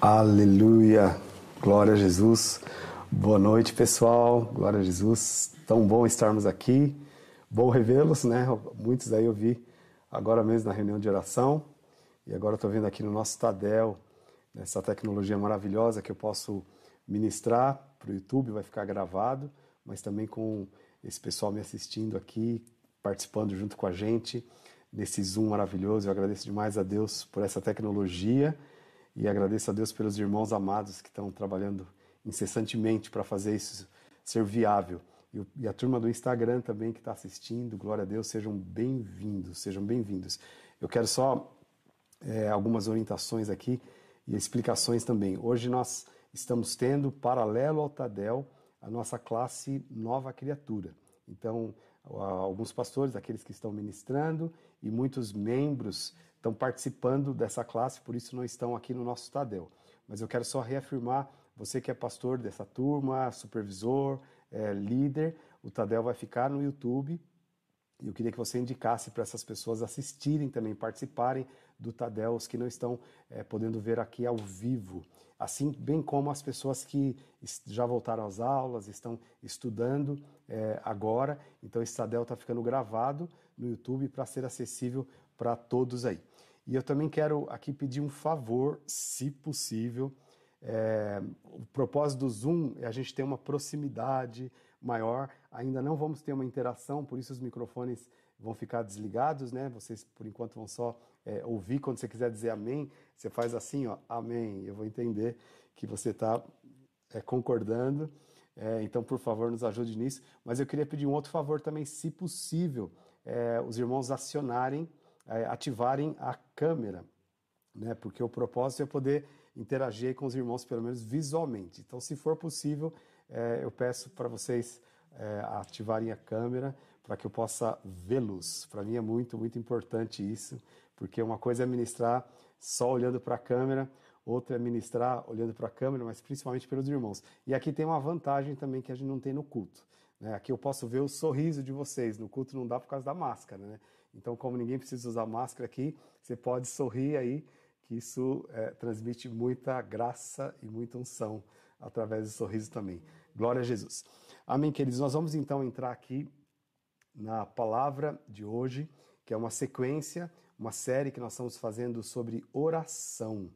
Aleluia! Glória a Jesus! Boa noite, pessoal! Glória a Jesus! Tão bom estarmos aqui. Bom revê-los, né? Muitos aí eu vi agora mesmo na reunião de oração. E agora estou vendo aqui no nosso Tadel, essa tecnologia maravilhosa que eu posso ministrar para o YouTube, vai ficar gravado, mas também com esse pessoal me assistindo aqui, participando junto com a gente nesse Zoom maravilhoso. Eu agradeço demais a Deus por essa tecnologia e agradeço a Deus pelos irmãos amados que estão trabalhando incessantemente para fazer isso ser viável. E a turma do Instagram também que está assistindo, glória a Deus, sejam bem-vindos, sejam bem-vindos. Eu quero só é, algumas orientações aqui e explicações também. Hoje nós estamos tendo, paralelo ao Tadel, a nossa classe Nova Criatura. Então, alguns pastores, aqueles que estão ministrando, e muitos membros estão participando dessa classe, por isso não estão aqui no nosso Tadel. Mas eu quero só reafirmar, você que é pastor dessa turma, supervisor, é, líder, o Tadel vai ficar no YouTube. E eu queria que você indicasse para essas pessoas assistirem também, participarem do Tadel, os que não estão é, podendo ver aqui ao vivo. Assim, bem como as pessoas que já voltaram às aulas, estão estudando é, agora. Então, esse Tadel está ficando gravado no YouTube para ser acessível para todos aí. E eu também quero aqui pedir um favor, se possível. É, o propósito do Zoom é a gente ter uma proximidade maior. Ainda não vamos ter uma interação, por isso os microfones vão ficar desligados, né? Vocês por enquanto vão só é, ouvir. Quando você quiser dizer amém, você faz assim, ó, amém. Eu vou entender que você está é, concordando. É, então, por favor, nos ajude nisso. Mas eu queria pedir um outro favor também, se possível, é, os irmãos acionarem, ativarem a câmera, né? Porque o propósito é poder interagir com os irmãos, pelo menos visualmente. Então, se for possível, é, eu peço para vocês é, ativarem a câmera para que eu possa vê-los. Para mim é muito, muito importante isso, porque uma coisa é ministrar só olhando para a câmera, outra é ministrar olhando para a câmera, mas principalmente pelos irmãos. E aqui tem uma vantagem também que a gente não tem no culto. Né? Aqui eu posso ver o sorriso de vocês, no culto não dá por causa da máscara. Né? Então, como ninguém precisa usar máscara aqui, você pode sorrir aí, que isso é, transmite muita graça e muita unção através do sorriso também. Glória a Jesus. Amém, queridos. Nós vamos então entrar aqui na palavra de hoje, que é uma sequência, uma série que nós estamos fazendo sobre oração.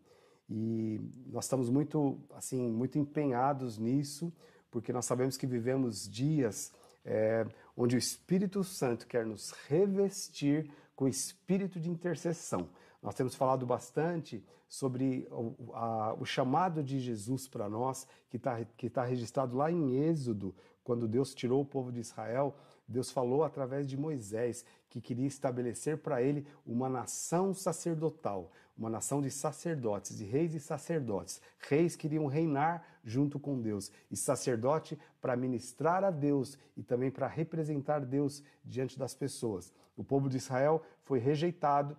E nós estamos muito, assim, muito empenhados nisso, porque nós sabemos que vivemos dias é, onde o Espírito Santo quer nos revestir com espírito de intercessão. Nós temos falado bastante sobre o, a, o chamado de Jesus para nós, que está que tá registrado lá em Êxodo, quando Deus tirou o povo de Israel. Deus falou através de Moisés que queria estabelecer para ele uma nação sacerdotal, uma nação de sacerdotes, de reis e sacerdotes. Reis queriam reinar junto com Deus e sacerdote para ministrar a Deus e também para representar Deus diante das pessoas. O povo de Israel foi rejeitado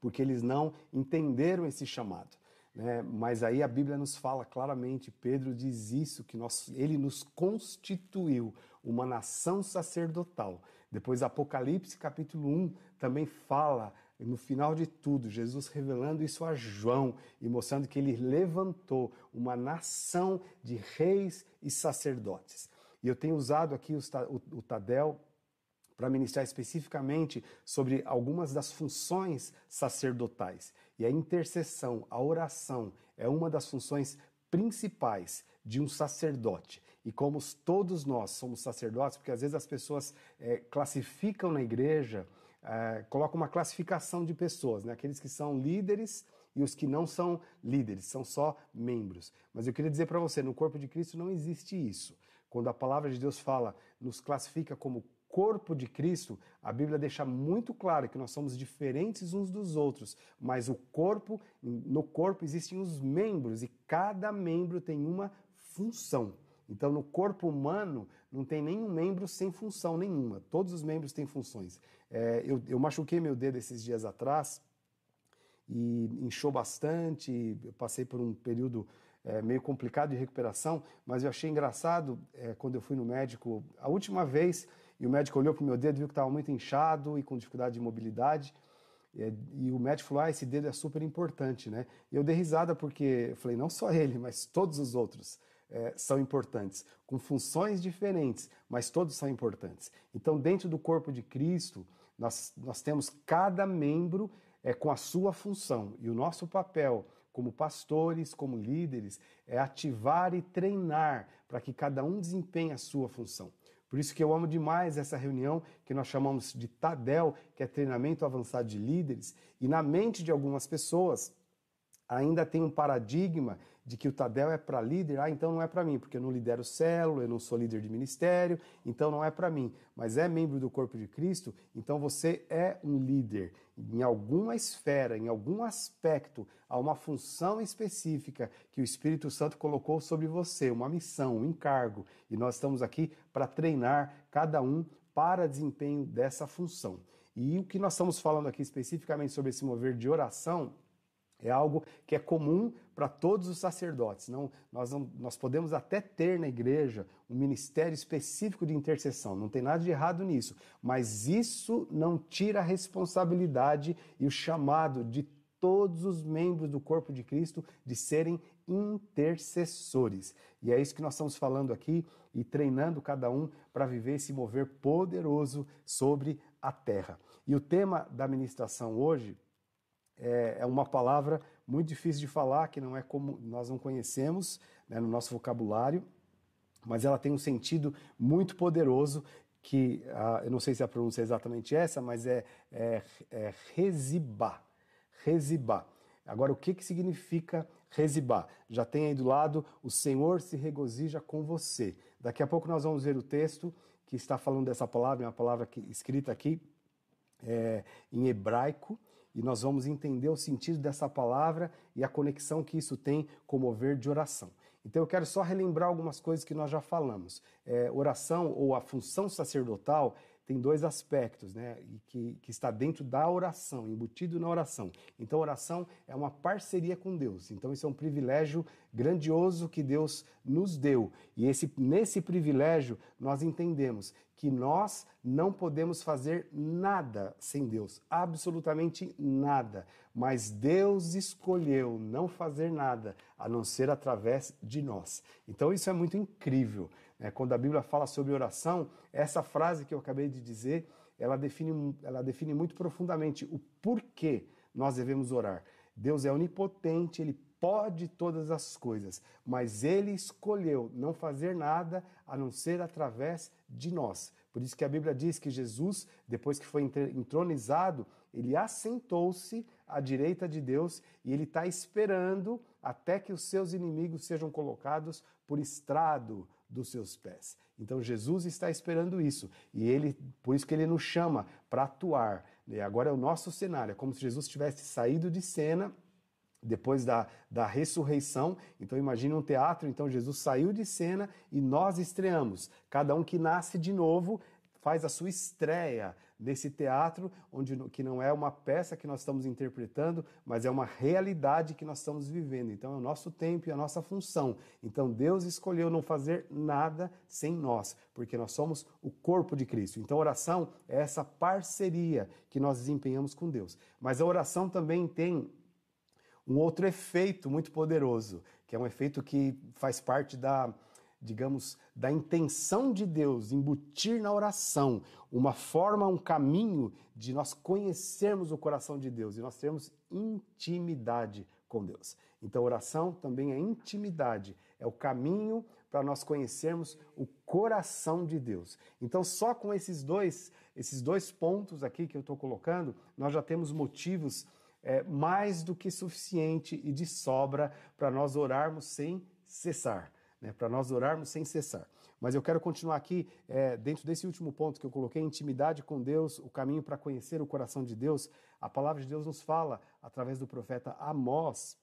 porque eles não entenderam esse chamado. Né? Mas aí a Bíblia nos fala claramente, Pedro diz isso, que nós, ele nos constituiu uma nação sacerdotal. Depois Apocalipse capítulo 1 também fala, no final de tudo, Jesus revelando isso a João e mostrando que ele levantou uma nação de reis e sacerdotes. E eu tenho usado aqui o Tadel para ministrar especificamente sobre algumas das funções sacerdotais. E a intercessão, a oração, é uma das funções principais de um sacerdote. E como todos nós somos sacerdotes, porque às vezes as pessoas é, classificam na igreja, é, colocam uma classificação de pessoas, né? aqueles que são líderes e os que não são líderes, são só membros. Mas eu queria dizer para você, no corpo de Cristo não existe isso. Quando a palavra de Deus fala, nos classifica como corpo de Cristo, a Bíblia deixa muito claro que nós somos diferentes uns dos outros, mas o corpo, no corpo existem os membros e cada membro tem uma função. Então, no corpo humano, não tem nenhum membro sem função nenhuma. Todos os membros têm funções. É, eu, eu machuquei meu dedo esses dias atrás e inchou bastante. Eu passei por um período é, meio complicado de recuperação, mas eu achei engraçado é, quando eu fui no médico. A última vez e o médico olhou para o meu dedo, viu que estava muito inchado e com dificuldade de mobilidade. E o médico falou: ah, esse dedo é super importante, né? E eu dei risada porque eu falei: não só ele, mas todos os outros é, são importantes, com funções diferentes, mas todos são importantes. Então, dentro do corpo de Cristo, nós, nós temos cada membro é, com a sua função. E o nosso papel como pastores, como líderes, é ativar e treinar para que cada um desempenhe a sua função. Por isso que eu amo demais essa reunião que nós chamamos de TADEL, que é treinamento avançado de líderes, e na mente de algumas pessoas ainda tem um paradigma de que o Tadel é para líder, ah, então não é para mim, porque eu não lidero célula, eu não sou líder de ministério, então não é para mim. Mas é membro do corpo de Cristo, então você é um líder. Em alguma esfera, em algum aspecto, há uma função específica que o Espírito Santo colocou sobre você, uma missão, um encargo. E nós estamos aqui para treinar cada um para desempenho dessa função. E o que nós estamos falando aqui especificamente sobre esse mover de oração é algo que é comum para todos os sacerdotes. Não, nós, não, nós podemos até ter na igreja um ministério específico de intercessão, não tem nada de errado nisso, mas isso não tira a responsabilidade e o chamado de todos os membros do corpo de Cristo de serem intercessores. E é isso que nós estamos falando aqui e treinando cada um para viver esse mover poderoso sobre a terra. E o tema da ministração hoje é, é uma palavra muito difícil de falar, que não é como nós não conhecemos né, no nosso vocabulário, mas ela tem um sentido muito poderoso que ah, eu não sei se a pronúncia é exatamente essa, mas é, é, é resibá. Resibá. Agora, o que, que significa resibá? Já tem aí do lado, o Senhor se regozija com você. Daqui a pouco nós vamos ver o texto que está falando dessa palavra, é uma palavra que, escrita aqui é, em hebraico, e nós vamos entender o sentido dessa palavra e a conexão que isso tem com o mover de oração. Então eu quero só relembrar algumas coisas que nós já falamos. É, oração ou a função sacerdotal tem dois aspectos, né? E que, que está dentro da oração, embutido na oração. Então, oração é uma parceria com Deus. Então, isso é um privilégio grandioso que Deus nos deu. E esse, nesse privilégio, nós entendemos que nós não podemos fazer nada sem Deus, absolutamente nada. Mas Deus escolheu não fazer nada a não ser através de nós. Então, isso é muito incrível. É, quando a Bíblia fala sobre oração, essa frase que eu acabei de dizer, ela define, ela define muito profundamente o porquê nós devemos orar. Deus é onipotente, ele pode todas as coisas, mas ele escolheu não fazer nada a não ser através de nós. Por isso que a Bíblia diz que Jesus, depois que foi entronizado, ele assentou-se à direita de Deus e ele está esperando até que os seus inimigos sejam colocados por estrado dos seus pés. Então Jesus está esperando isso e ele, por isso que ele nos chama para atuar. E agora é o nosso cenário, é como se Jesus tivesse saído de cena depois da, da ressurreição. Então imagine um teatro, então Jesus saiu de cena e nós estreamos. Cada um que nasce de novo faz a sua estreia nesse teatro, onde que não é uma peça que nós estamos interpretando, mas é uma realidade que nós estamos vivendo. Então é o nosso tempo e a nossa função. Então Deus escolheu não fazer nada sem nós, porque nós somos o corpo de Cristo. Então oração é essa parceria que nós desempenhamos com Deus. Mas a oração também tem um outro efeito muito poderoso, que é um efeito que faz parte da, digamos, da intenção de Deus embutir na oração uma forma, um caminho de nós conhecermos o coração de Deus e nós termos intimidade com Deus. Então, oração também é intimidade, é o caminho para nós conhecermos o coração de Deus. Então, só com esses dois, esses dois pontos aqui que eu estou colocando, nós já temos motivos é, mais do que suficiente e de sobra para nós orarmos sem cessar. Né, para nós orarmos sem cessar. Mas eu quero continuar aqui, é, dentro desse último ponto que eu coloquei, intimidade com Deus, o caminho para conhecer o coração de Deus. A palavra de Deus nos fala, através do profeta Amós,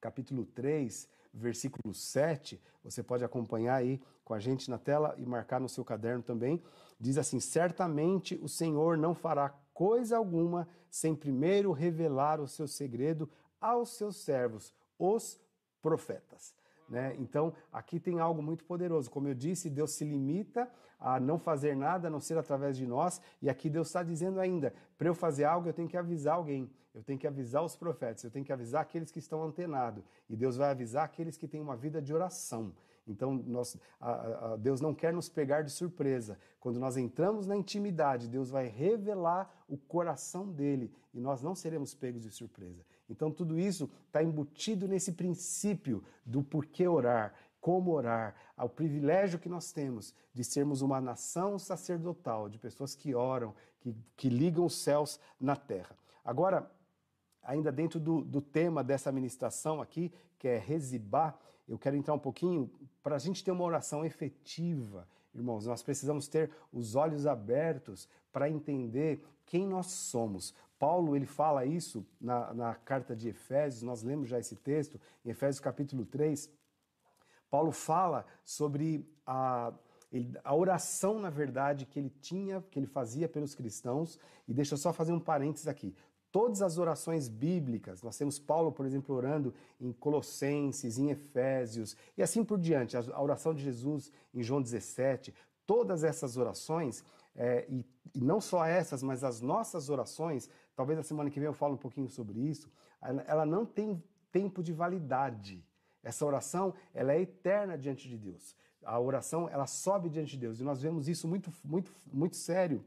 capítulo 3, versículo 7. Você pode acompanhar aí com a gente na tela e marcar no seu caderno também. Diz assim: Certamente o Senhor não fará coisa alguma sem primeiro revelar o seu segredo aos seus servos, os profetas. Né? Então, aqui tem algo muito poderoso. Como eu disse, Deus se limita a não fazer nada, a não ser através de nós. E aqui Deus está dizendo ainda: para eu fazer algo, eu tenho que avisar alguém, eu tenho que avisar os profetas, eu tenho que avisar aqueles que estão antenados. E Deus vai avisar aqueles que têm uma vida de oração. Então, nós, a, a, Deus não quer nos pegar de surpresa. Quando nós entramos na intimidade, Deus vai revelar o coração dele e nós não seremos pegos de surpresa. Então, tudo isso está embutido nesse princípio do porquê orar, como orar, ao privilégio que nós temos de sermos uma nação sacerdotal, de pessoas que oram, que, que ligam os céus na terra. Agora, ainda dentro do, do tema dessa ministração aqui, que é resibar, eu quero entrar um pouquinho para a gente ter uma oração efetiva, irmãos. Nós precisamos ter os olhos abertos para entender quem nós somos. Paulo ele fala isso na, na carta de Efésios, nós lemos já esse texto, em Efésios capítulo 3. Paulo fala sobre a, a oração, na verdade, que ele tinha, que ele fazia pelos cristãos. E deixa eu só fazer um parênteses aqui. Todas as orações bíblicas, nós temos Paulo, por exemplo, orando em Colossenses, em Efésios e assim por diante, a oração de Jesus em João 17, todas essas orações, é, e, e, não só essas, mas as nossas orações, talvez a semana que vem eu falo um pouquinho sobre isso, ela não tem tempo de validade. Essa oração, ela é eterna diante de Deus. A oração, ela sobe diante de Deus. E nós vemos isso muito, muito, muito sério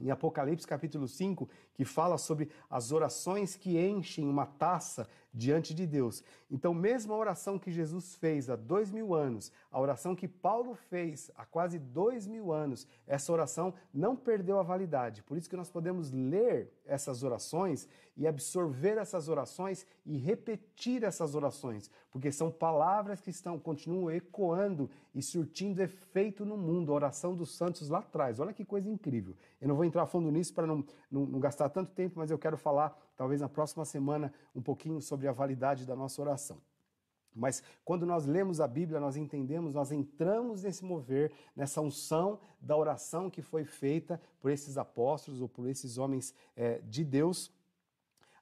em Apocalipse capítulo 5, que fala sobre as orações que enchem uma taça diante de Deus. Então, mesmo a oração que Jesus fez há dois mil anos, a oração que Paulo fez há quase dois mil anos, essa oração não perdeu a validade. Por isso que nós podemos ler essas orações e absorver essas orações e repetir essas orações, porque são palavras que estão continuam ecoando e surtindo efeito no mundo. A oração dos santos lá atrás. Olha que coisa incrível. Eu não vou entrar a fundo nisso para não, não, não gastar tanto tempo, mas eu quero falar, talvez na próxima semana, um pouquinho sobre a validade da nossa oração. Mas quando nós lemos a Bíblia, nós entendemos, nós entramos nesse mover, nessa unção da oração que foi feita por esses apóstolos ou por esses homens é, de Deus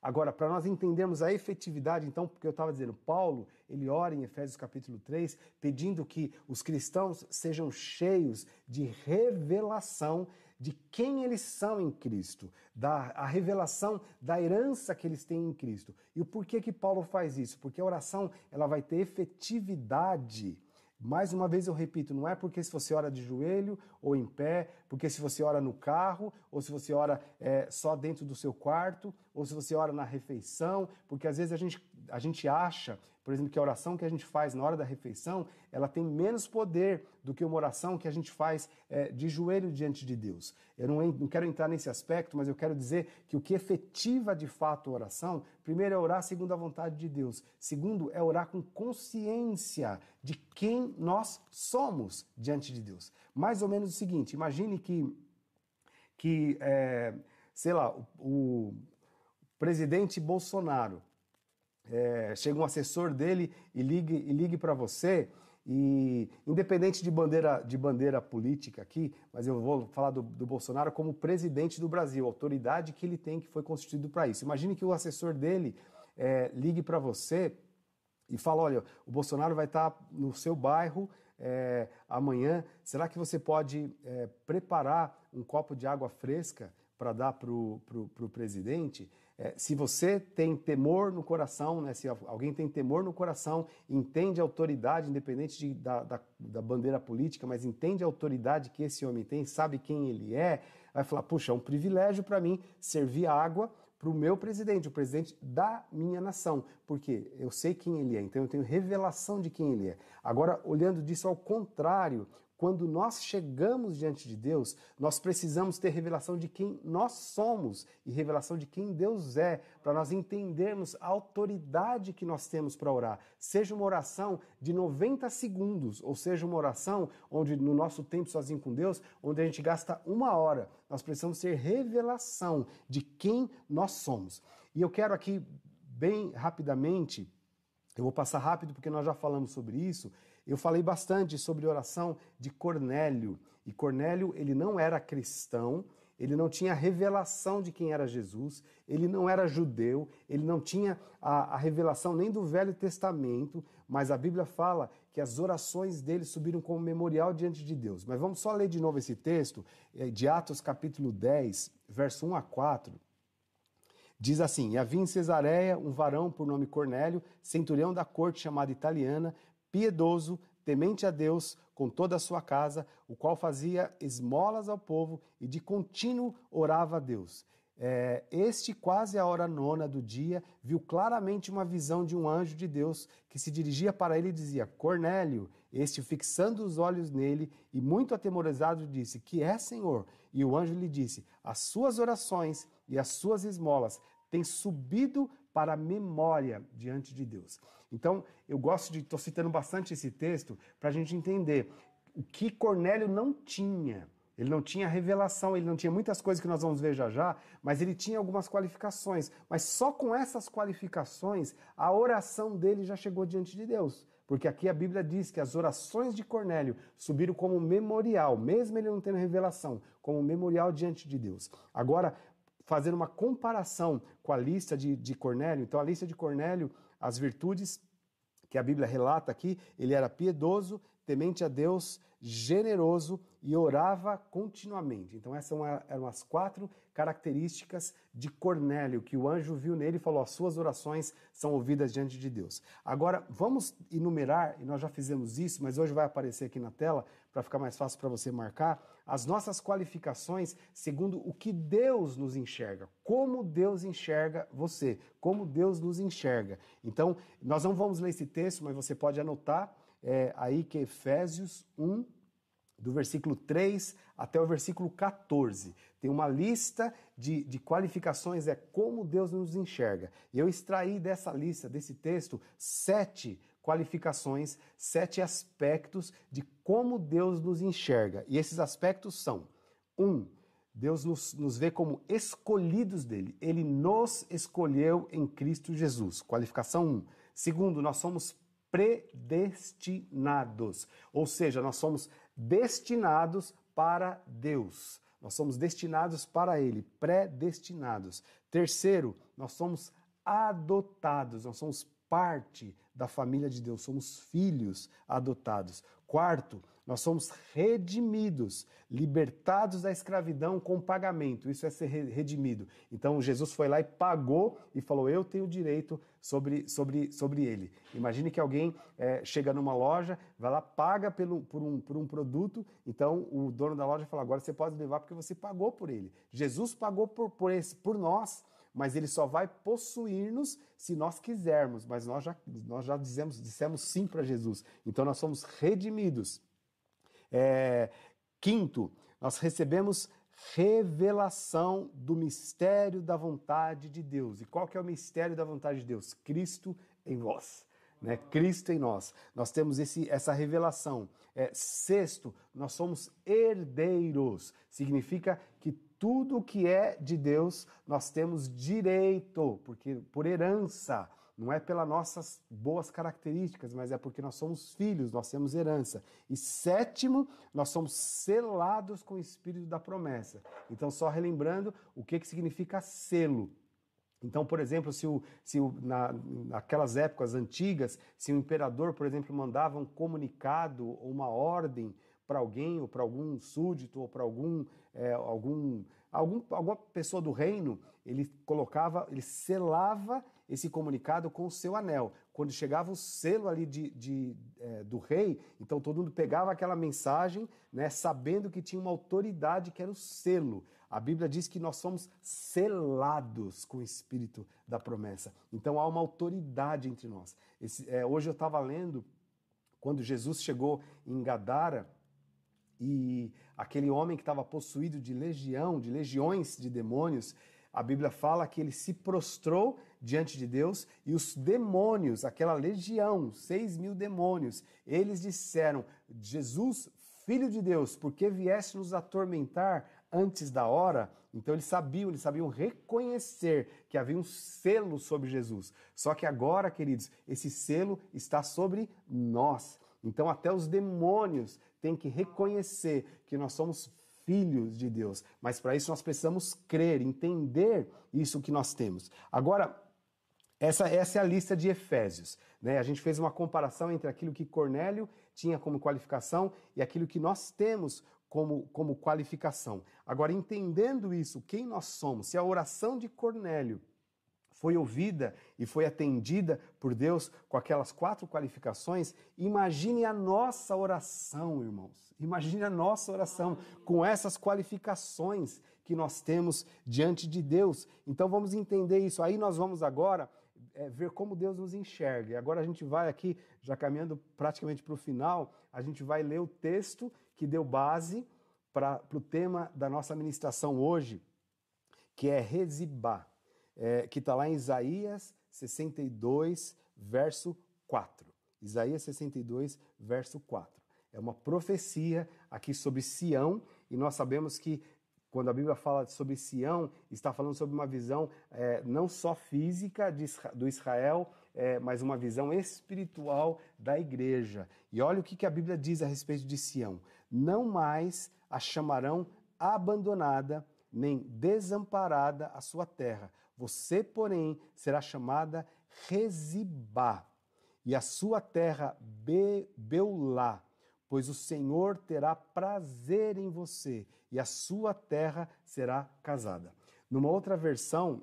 Agora, para nós entendermos a efetividade, então, porque eu estava dizendo, Paulo, ele ora em Efésios capítulo 3, pedindo que os cristãos sejam cheios de revelação de quem eles são em Cristo, da a revelação da herança que eles têm em Cristo. E o porquê que Paulo faz isso? Porque a oração ela vai ter efetividade mais uma vez eu repito, não é porque se você ora de joelho ou em pé, porque se você ora no carro, ou se você ora é, só dentro do seu quarto, ou se você ora na refeição, porque às vezes a gente, a gente acha, por exemplo, que a oração que a gente faz na hora da refeição, ela tem menos poder do que uma oração que a gente faz é, de joelho diante de Deus. Eu não, não quero entrar nesse aspecto, mas eu quero dizer que o que efetiva de fato a oração, primeiro é orar segundo a vontade de Deus, segundo é orar com consciência de quem nós somos diante de Deus. Mais ou menos o seguinte: imagine que, que é, sei lá, o, o presidente Bolsonaro é, chega um assessor dele e ligue, e ligue para você. E independente de bandeira, de bandeira política aqui, mas eu vou falar do, do Bolsonaro como presidente do Brasil, autoridade que ele tem que foi constituído para isso. Imagine que o assessor dele é, ligue para você e fala: olha, o Bolsonaro vai estar no seu bairro é, amanhã. Será que você pode é, preparar um copo de água fresca para dar para o presidente? É, se você tem temor no coração, né, se alguém tem temor no coração, entende a autoridade, independente de, da, da, da, bandeira política, mas entende a autoridade que esse homem tem, sabe quem ele é, vai falar: puxa, é um privilégio para mim servir água para o meu presidente, o presidente da minha nação, porque eu sei quem ele é, então eu tenho revelação de quem ele é. Agora, olhando disso ao contrário, quando nós chegamos diante de Deus, nós precisamos ter revelação de quem nós somos e revelação de quem Deus é, para nós entendermos a autoridade que nós temos para orar. Seja uma oração de 90 segundos, ou seja uma oração onde no nosso tempo sozinho com Deus, onde a gente gasta uma hora. Nós precisamos ter revelação de quem nós somos. E eu quero aqui, bem rapidamente, eu vou passar rápido porque nós já falamos sobre isso. Eu falei bastante sobre oração de Cornélio. E Cornélio, ele não era cristão, ele não tinha revelação de quem era Jesus, ele não era judeu, ele não tinha a, a, revelação nem do Velho Testamento, mas a Bíblia fala que as orações dele subiram como memorial diante de Deus. Mas vamos só ler de novo esse texto, é, de Atos capítulo 10, verso 1 a 4. Diz assim: E havia em Cesareia um varão por nome Cornélio, centurião da corte chamada italiana, piedoso, temente a Deus com toda a sua casa, o qual fazia esmolas ao povo e de contínuo orava a Deus. É, este, quase a hora nona do dia, viu claramente uma visão de um anjo de Deus que se dirigia para ele e dizia: Cornélio. Este, fixando os olhos nele e muito atemorizado, disse: Que é, Senhor? E o anjo lhe disse: As suas orações e as suas esmolas têm subido para a memória diante de Deus. Então, eu gosto de, estou citando bastante esse texto para a gente entender o que Cornélio não tinha. Ele não tinha revelação, ele não tinha muitas coisas que nós vamos ver já já, mas ele tinha algumas qualificações. Mas só com essas qualificações, a oração dele já chegou diante de Deus. Porque aqui a Bíblia diz que as orações de Cornélio subiram como memorial, mesmo ele não tendo revelação, como memorial diante de Deus. Agora, fazer uma comparação com a lista de, de Cornélio. Então, a lista de Cornélio, as virtudes que a Bíblia relata aqui, ele era piedoso, temente a Deus, generoso e orava continuamente. Então, essas eram as quatro características de Cornélio, que o anjo viu nele e falou: as suas orações são ouvidas diante de Deus. Agora, vamos enumerar, e nós já fizemos isso, mas hoje vai aparecer aqui na tela, para ficar mais fácil para você marcar, as nossas qualificações segundo o que Deus nos enxerga, como Deus enxerga você, como Deus nos enxerga. Então, nós não vamos ler esse texto, mas você pode anotar é, aí que é Efésios 1, do versículo 3 até o versículo 14. Tem uma lista de, de qualificações, é como Deus nos enxerga. Eu extraí dessa lista, desse texto, sete qualificações, sete aspectos de como Deus nos enxerga. E esses aspectos são: um, Deus nos, nos vê como escolhidos dele. Ele nos escolheu em Cristo Jesus. Qualificação 1. Um. Segundo, nós somos predestinados, ou seja, nós somos destinados para Deus. Nós somos destinados para Ele, predestinados. Terceiro, nós somos adotados, nós somos parte da família de Deus, somos filhos adotados. Quarto, nós somos redimidos, libertados da escravidão com pagamento. Isso é ser redimido. Então Jesus foi lá e pagou e falou: Eu tenho direito sobre, sobre, sobre ele. Imagine que alguém é, chega numa loja, vai lá, paga pelo, por, um, por um produto, então o dono da loja fala: Agora você pode levar porque você pagou por ele. Jesus pagou por, por, esse, por nós mas ele só vai possuir-nos se nós quisermos. Mas nós já, nós já dizemos, dissemos sim para Jesus. Então nós somos redimidos. É, quinto, nós recebemos revelação do mistério da vontade de Deus. E qual que é o mistério da vontade de Deus? Cristo em vós. Né? Cristo em nós. Nós temos esse, essa revelação. É, sexto, nós somos herdeiros. Significa que tudo que é de Deus nós temos direito, porque por herança, não é pelas nossas boas características, mas é porque nós somos filhos, nós temos herança. E sétimo, nós somos selados com o espírito da promessa. Então, só relembrando o que, que significa selo. Então, por exemplo, se, o, se o, na, naquelas épocas antigas, se o imperador, por exemplo, mandava um comunicado ou uma ordem para alguém, ou para algum súdito, ou para algum, é, algum, algum, alguma pessoa do reino, ele colocava, ele selava esse comunicado com o seu anel. Quando chegava o selo ali de, de é, do rei, então todo mundo pegava aquela mensagem, né, sabendo que tinha uma autoridade que era o selo. A Bíblia diz que nós somos selados com o espírito da promessa. Então há uma autoridade entre nós. Esse, é, hoje eu estava lendo, quando Jesus chegou em Gadara, e aquele homem que estava possuído de legião, de legiões de demônios, a Bíblia fala que ele se prostrou diante de Deus e os demônios, aquela legião, seis mil demônios, eles disseram: Jesus, filho de Deus, por que vieste nos atormentar antes da hora? Então eles sabiam, eles sabiam reconhecer que havia um selo sobre Jesus. Só que agora, queridos, esse selo está sobre nós. Então até os demônios têm que reconhecer que nós somos filhos de Deus. Mas para isso nós precisamos crer, entender isso que nós temos. Agora, essa, essa é a lista de Efésios. Né? A gente fez uma comparação entre aquilo que Cornélio tinha como qualificação e aquilo que nós temos como, como qualificação. Agora, entendendo isso, quem nós somos, se a oração de Cornélio foi ouvida e foi atendida por Deus com aquelas quatro qualificações, imagine a nossa oração, irmãos. Imagine a nossa oração com essas qualificações que nós temos diante de Deus. Então vamos entender isso. Aí nós vamos agora é, ver como Deus nos enxerga. E agora a gente vai aqui, já caminhando praticamente para o final, a gente vai ler o texto que deu base para o tema da nossa ministração hoje, que é Rezibá é, que está lá em Isaías 62, verso 4. Isaías 62, verso 4. É uma profecia aqui sobre Sião, e nós sabemos que quando a Bíblia fala sobre Sião, está falando sobre uma visão é, não só física de, do Israel, é, mas uma visão espiritual da igreja. E olha o que, que a Bíblia diz a respeito de Sião: não mais a chamarão abandonada, nem desamparada a sua terra. Você, porém, será chamada Rezibá, e a sua terra Be Beulá, pois o Senhor terá prazer em você, e a sua terra será casada. Numa outra versão,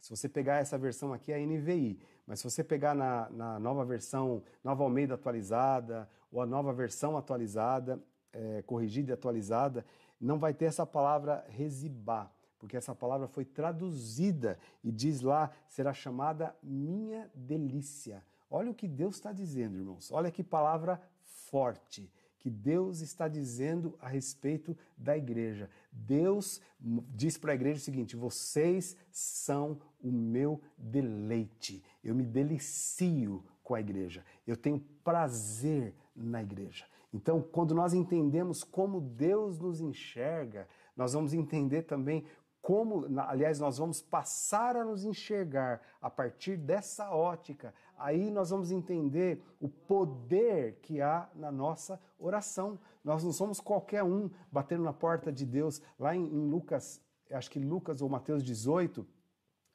se você pegar essa versão aqui, é a NVI, mas se você pegar na, na nova versão, Nova Almeida atualizada, ou a nova versão atualizada, é, corrigida e atualizada, não vai ter essa palavra resibá, porque essa palavra foi traduzida e diz lá, será chamada minha delícia. Olha o que Deus está dizendo, irmãos. Olha que palavra forte que Deus está dizendo a respeito da igreja. Deus diz para a igreja o seguinte: vocês são o meu deleite. Eu me delicio com a igreja. Eu tenho prazer na igreja. Então, quando nós entendemos como Deus nos enxerga, nós vamos entender também como, aliás, nós vamos passar a nos enxergar a partir dessa ótica. Aí nós vamos entender o poder que há na nossa oração. Nós não somos qualquer um batendo na porta de Deus. Lá em, em Lucas, acho que Lucas ou Mateus 18,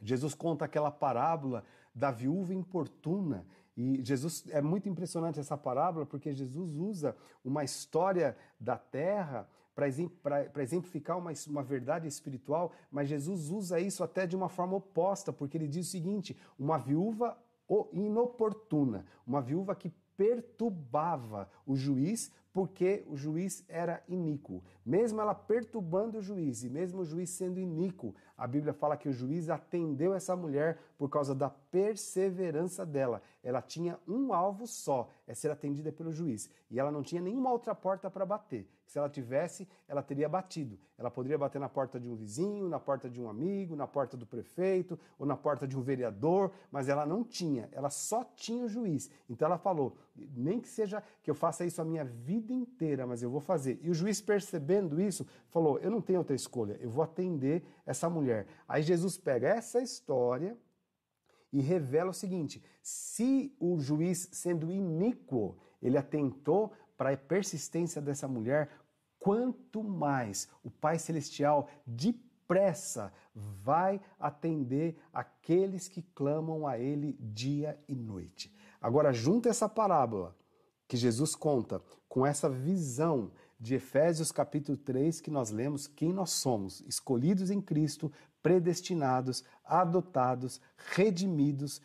Jesus conta aquela parábola da viúva importuna e Jesus é muito impressionante essa parábola porque Jesus usa uma história da terra para exemplificar uma, uma verdade espiritual, mas Jesus usa isso até de uma forma oposta, porque ele diz o seguinte: uma viúva inoportuna, uma viúva que perturbava o juiz porque o juiz era iníquo. Mesmo ela perturbando o juiz e mesmo o juiz sendo iníquo, a Bíblia fala que o juiz atendeu essa mulher por causa da perseverança dela. Ela tinha um alvo só, é ser atendida pelo juiz. E ela não tinha nenhuma outra porta para bater. Se ela tivesse, ela teria batido. Ela poderia bater na porta de um vizinho, na porta de um amigo, na porta do prefeito ou na porta de um vereador, mas ela não tinha. Ela só tinha o juiz. Então ela falou: nem que seja que eu faça isso a minha vida inteira, mas eu vou fazer. E o juiz, percebendo isso, falou: Eu não tenho outra escolha, eu vou atender essa mulher. Aí Jesus pega essa história e revela o seguinte: se o juiz, sendo iníquo, ele atentou para a persistência dessa mulher, quanto mais o Pai Celestial depressa vai atender aqueles que clamam a Ele dia e noite. Agora, junta essa parábola que Jesus conta com essa visão de Efésios capítulo 3 que nós lemos quem nós somos, escolhidos em Cristo, predestinados, adotados, redimidos,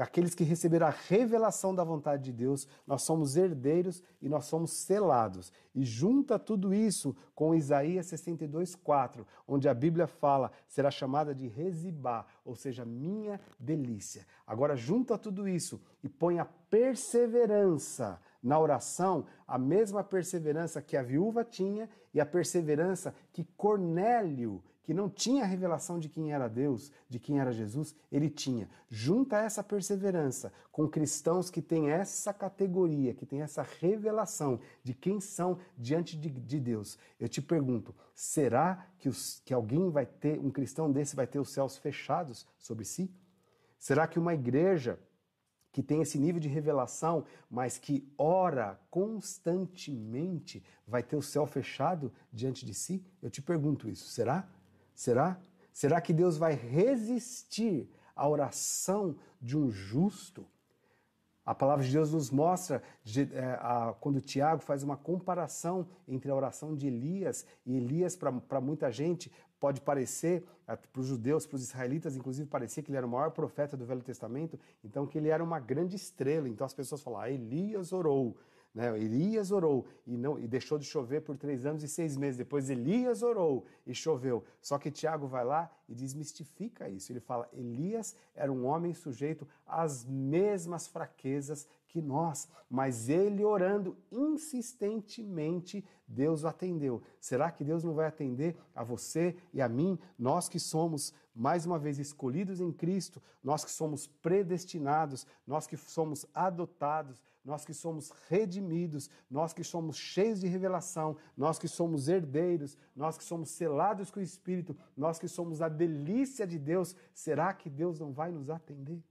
aqueles que receberam a revelação da vontade de Deus, nós somos herdeiros e nós somos selados. E junta tudo isso com Isaías 62, 4, onde a Bíblia fala, será chamada de Rezibá, ou seja, minha delícia. Agora junta tudo isso e põe a perseverança na oração a mesma perseverança que a viúva tinha e a perseverança que Cornélio, que não tinha a revelação de quem era Deus, de quem era Jesus, ele tinha. Junta essa perseverança com cristãos que têm essa categoria, que têm essa revelação de quem são diante de, de Deus. Eu te pergunto, será que, os, que alguém vai ter, um cristão desse vai ter os céus fechados sobre si? Será que uma igreja que tem esse nível de revelação, mas que ora constantemente, vai ter o céu fechado diante de si? Eu te pergunto isso. Será? Será? Será que Deus vai resistir à oração de um justo? A palavra de Deus nos mostra, é, quando Tiago faz uma comparação entre a oração de Elias, e Elias, para muita gente, pode parecer, para os judeus, para os israelitas, inclusive, parecia que ele era o maior profeta do Velho Testamento, então que ele era uma grande estrela. Então as pessoas falam, ah, Elias orou. Né? Elias orou e, não, e deixou de chover por três anos e seis meses. Depois Elias orou e choveu. Só que Tiago vai lá e desmistifica isso. Ele fala: Elias era um homem sujeito às mesmas fraquezas que nós, mas ele orando insistentemente, Deus o atendeu. Será que Deus não vai atender a você e a mim, nós que somos mais uma vez escolhidos em Cristo, nós que somos predestinados, nós que somos adotados, nós que somos redimidos, nós que somos cheios de revelação, nós que somos herdeiros, nós que somos selados com o Espírito, nós que somos a delícia de Deus, será que Deus não vai nos atender?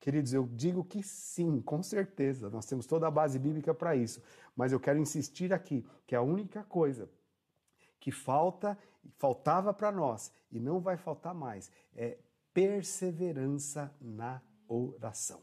Queridos, eu digo que sim, com certeza, nós temos toda a base bíblica para isso, mas eu quero insistir aqui que a única coisa que falta, faltava para nós e não vai faltar mais é perseverança na oração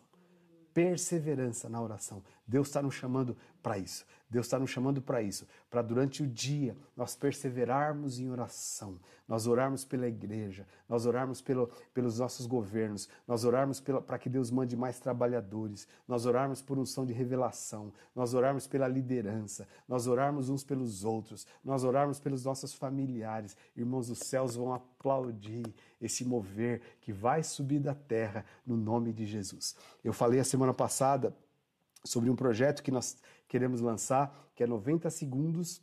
perseverança na oração. Deus está nos chamando para isso. Deus está nos chamando para isso, para durante o dia nós perseverarmos em oração, nós orarmos pela igreja, nós orarmos pelo, pelos nossos governos, nós orarmos para que Deus mande mais trabalhadores, nós orarmos por unção de revelação, nós orarmos pela liderança, nós orarmos uns pelos outros, nós orarmos pelos nossos familiares. Irmãos, os céus vão aplaudir esse mover que vai subir da terra no nome de Jesus. Eu falei a semana passada sobre um projeto que nós queremos lançar, que é 90 segundos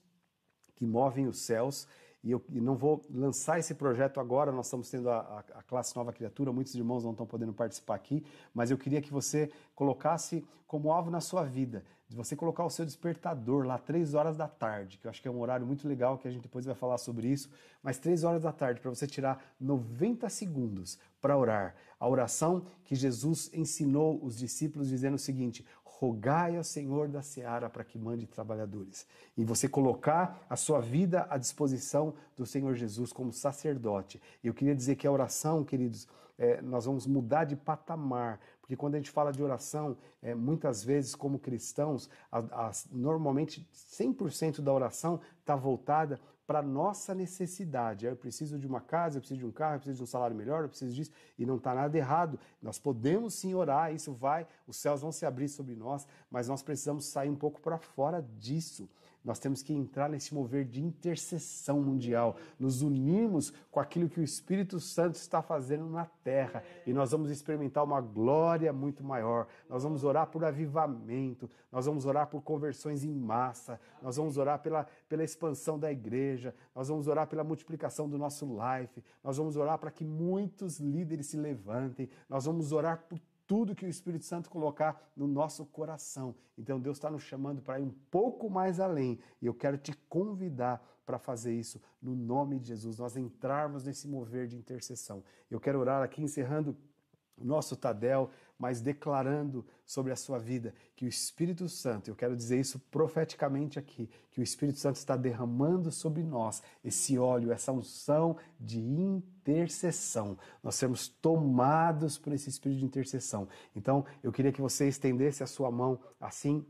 que movem os céus. E eu e não vou lançar esse projeto agora, nós estamos tendo a, a, a, classe Nova Criatura, muitos irmãos não estão podendo participar aqui, mas eu queria que você colocasse como alvo na sua vida, de você colocar o seu despertador lá três horas da tarde, que eu acho que é um horário muito legal, que a gente depois vai falar sobre isso, mas três horas da tarde, para você tirar 90 segundos para orar. A oração que Jesus ensinou os discípulos dizendo o seguinte: rogai ao Senhor da seara para que mande trabalhadores. E você colocar a sua vida à disposição do Senhor Jesus como sacerdote. Eu queria dizer que a oração, queridos, é, nós vamos mudar de patamar, porque quando a gente fala de oração, é, muitas vezes, como cristãos, a, a, normalmente 100% da oração está voltada para nossa necessidade. Eu preciso de uma casa, eu preciso de um carro, eu preciso de um salário melhor, eu preciso disso, e não está nada errado. Nós podemos sim orar, isso vai, os céus vão se abrir sobre nós, mas nós precisamos sair um pouco para fora disso. Nós temos que entrar nesse mover de intercessão mundial, nos unirmos com aquilo que o Espírito Santo está fazendo na terra. E nós vamos experimentar uma glória muito maior. Nós vamos orar por avivamento, nós vamos orar por conversões em massa, nós vamos orar pela, pela expansão da igreja, nós vamos orar pela multiplicação do nosso life, nós vamos orar para que muitos líderes se levantem, nós vamos orar por tudo que o Espírito Santo colocar no nosso coração. Então Deus está nos chamando para ir um pouco mais além e eu quero te convidar para fazer isso no nome de Jesus, nós entrarmos nesse mover de intercessão. Eu quero orar aqui encerrando o nosso Tadel, mas declarando sobre a sua vida que o Espírito Santo, eu quero dizer isso profeticamente aqui, que o Espírito Santo está derramando sobre nós esse óleo, essa unção de intercessão. Nós sermos tomados por esse espírito de intercessão. Então, eu queria que você estendesse a sua mão assim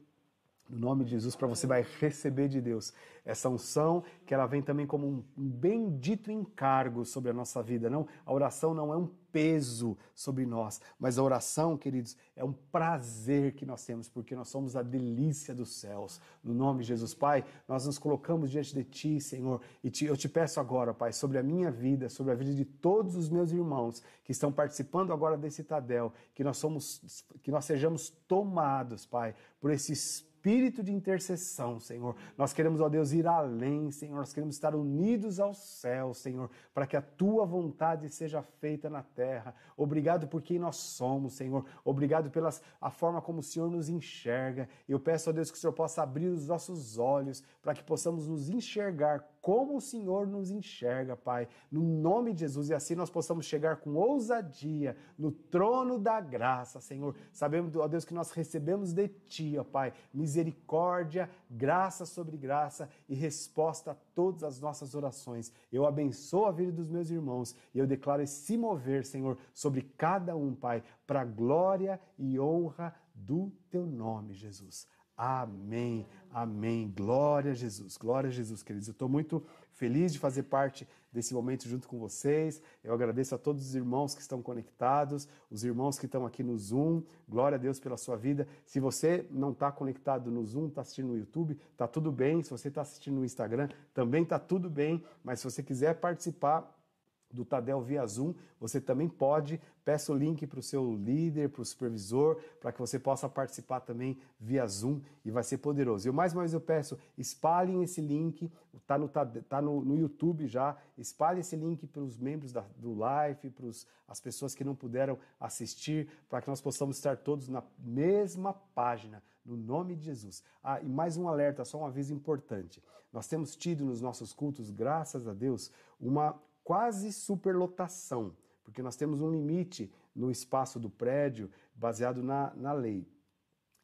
no nome de Jesus, para você vai receber de Deus essa unção, que ela vem também como um bendito encargo sobre a nossa vida. Não, a oração não é um peso sobre nós, mas a oração, queridos, é um prazer que nós temos, porque nós somos a delícia dos céus. No nome de Jesus, Pai, nós nos colocamos diante de Ti, Senhor, e te, eu te peço agora, Pai, sobre a minha vida, sobre a vida de todos os meus irmãos que estão participando agora desse Tadel, que nós somos, que nós sejamos tomados, Pai, por esse Espírito espírito de intercessão, Senhor. Nós queremos, ó Deus, ir além, Senhor. Nós queremos estar unidos ao céu, Senhor, para que a tua vontade seja feita na terra. Obrigado por quem nós somos, Senhor. Obrigado pela a forma como o Senhor nos enxerga. Eu peço, ó Deus, que o Senhor possa abrir os nossos olhos para que possamos nos enxergar como o Senhor nos enxerga, Pai, no nome de Jesus, e assim nós possamos chegar com ousadia no trono da graça, Senhor. Sabemos, ó Deus, que nós recebemos de Ti, ó Pai, misericórdia, graça sobre graça e resposta a todas as nossas orações. Eu abençoo a vida dos meus irmãos e eu declaro esse mover, Senhor, sobre cada um, Pai, para glória e honra do Teu nome, Jesus. Amém, amém. Glória a Jesus, glória a Jesus, queridos. Eu estou muito feliz de fazer parte desse momento junto com vocês. Eu agradeço a todos os irmãos que estão conectados, os irmãos que estão aqui no Zoom. Glória a Deus pela sua vida. Se você não está conectado no Zoom, está assistindo no YouTube, está tudo bem. Se você está assistindo no Instagram, também está tudo bem. Mas se você quiser participar, do Tadel via Zoom, você também pode, peça o link para o seu líder, para o supervisor, para que você possa participar também via Zoom e vai ser poderoso. E mais uma vez eu peço, espalhem esse link, está no, tá, no, no YouTube já, espalhem esse link para os membros da, do live, para as pessoas que não puderam assistir, para que nós possamos estar todos na mesma página, no nome de Jesus. Ah, e mais um alerta, só um aviso importante. Nós temos tido nos nossos cultos, graças a Deus, uma quase superlotação, porque nós temos um limite no espaço do prédio baseado na, na lei.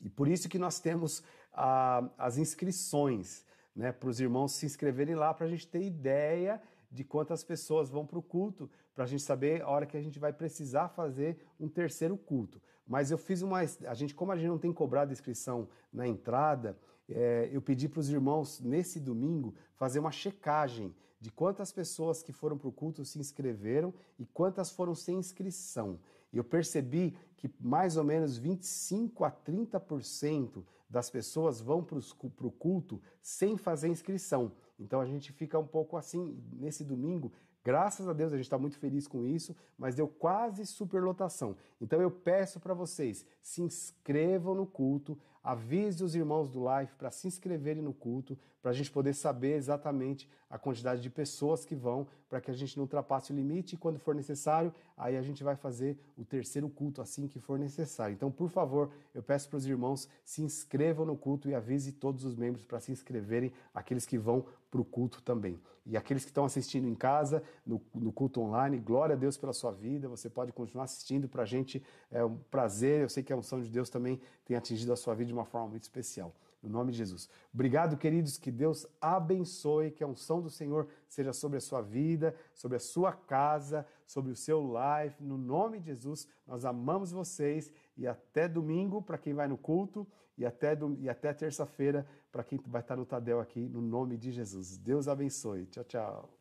E por isso que nós temos ah, as inscrições, né, para os irmãos se inscreverem lá, para a gente ter ideia de quantas pessoas vão para o culto, para a gente saber a hora que a gente vai precisar fazer um terceiro culto. Mas eu fiz uma. A gente, como a gente não tem cobrado inscrição na entrada, é, eu pedi para os irmãos, nesse domingo, fazer uma checagem de quantas pessoas que foram para o culto se inscreveram e quantas foram sem inscrição. E eu percebi que mais ou menos 25 a 30% das pessoas vão para o culto sem fazer inscrição. Então a gente fica um pouco assim, nesse domingo, Graças a Deus a gente está muito feliz com isso, mas deu quase superlotação. Então eu peço para vocês, se inscrevam no culto, avise os irmãos do live para se inscreverem no culto, para a gente poder saber exatamente a quantidade de pessoas que vão, para que a gente não ultrapasse o limite e quando for necessário, aí a gente vai fazer o terceiro culto assim que for necessário. Então, por favor, eu peço para os irmãos se inscrevam no culto e avise todos os membros para se inscreverem, aqueles que vão para o culto também. E aqueles que estão assistindo em casa, no, no, culto online, glória a Deus pela sua vida. Você pode continuar assistindo. Para a gente é um prazer. Eu sei que a unção de Deus também tem atingido a sua vida de uma forma muito especial. No nome de Jesus. Obrigado, queridos. Que Deus abençoe, que a unção do Senhor seja sobre a sua vida, sobre a sua casa, sobre o seu life. No nome de Jesus, nós amamos vocês e até domingo para quem vai no culto e até, e até terça-feira para quem vai estar no Tadel aqui, no nome de Jesus. Deus abençoe. Tchau, tchau.